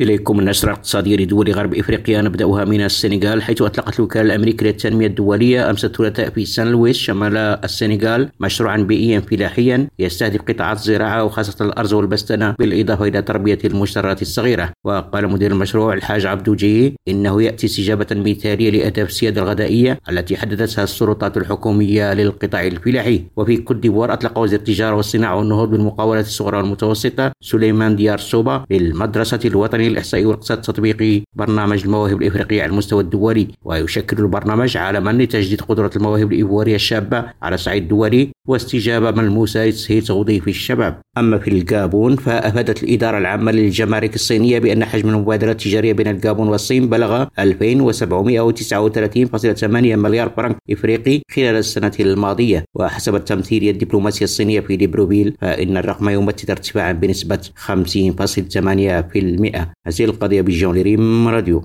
إليكم النشرة الاقتصادية لدول غرب إفريقيا. نبدأها من السنغال حيث أطلقت الوكالة الأمريكية للتنمية الدولية. أمس الثلاثاء في سان لويس شمال السنغال مشروعا بيئيا فلاحيا يستهدف قطاعات الزراعة وخاصة الأرز والبستنة بالإضافة إلى تربية المجترات الصغيرة. وقال مدير المشروع الحاج عبدو جي إنه يأتي استجابة مثالية لأهداف السيادة الغذائية التي حددتها السلطات الحكومية للقطاع الفلاحي. وفي كوت ديفوار أطلق وزير التجارة والصناعة والنهوض بالمقاولات الصغرى والمتوسطة سليمان دياراسوبا للمدرسة الوطنية. الوطني الإحصائي والاقتصاد التطبيقي برنامج المواهب الإفريقية على المستوى الدولي ويشكل البرنامج علما لتجديد قدرة المواهب الإيفوارية الشابة على الصعيد الدولي واستجابة ملموسة لتسهيل توظيف الشباب. أما في الجابون فأفادت الإدارة العامة للجمارك الصينية بأن حجم المبادلات التجارية بين الجابون والصين بلغ 2739.8 مليار فرنك إفريقي خلال السنة الماضية. وحسب التمثيلية الدبلوماسية الصينية في ليبروفيل فإن الرقم يمثل ارتفاعا بنسبة 50.8% هذه القضية بجون ريم راديو.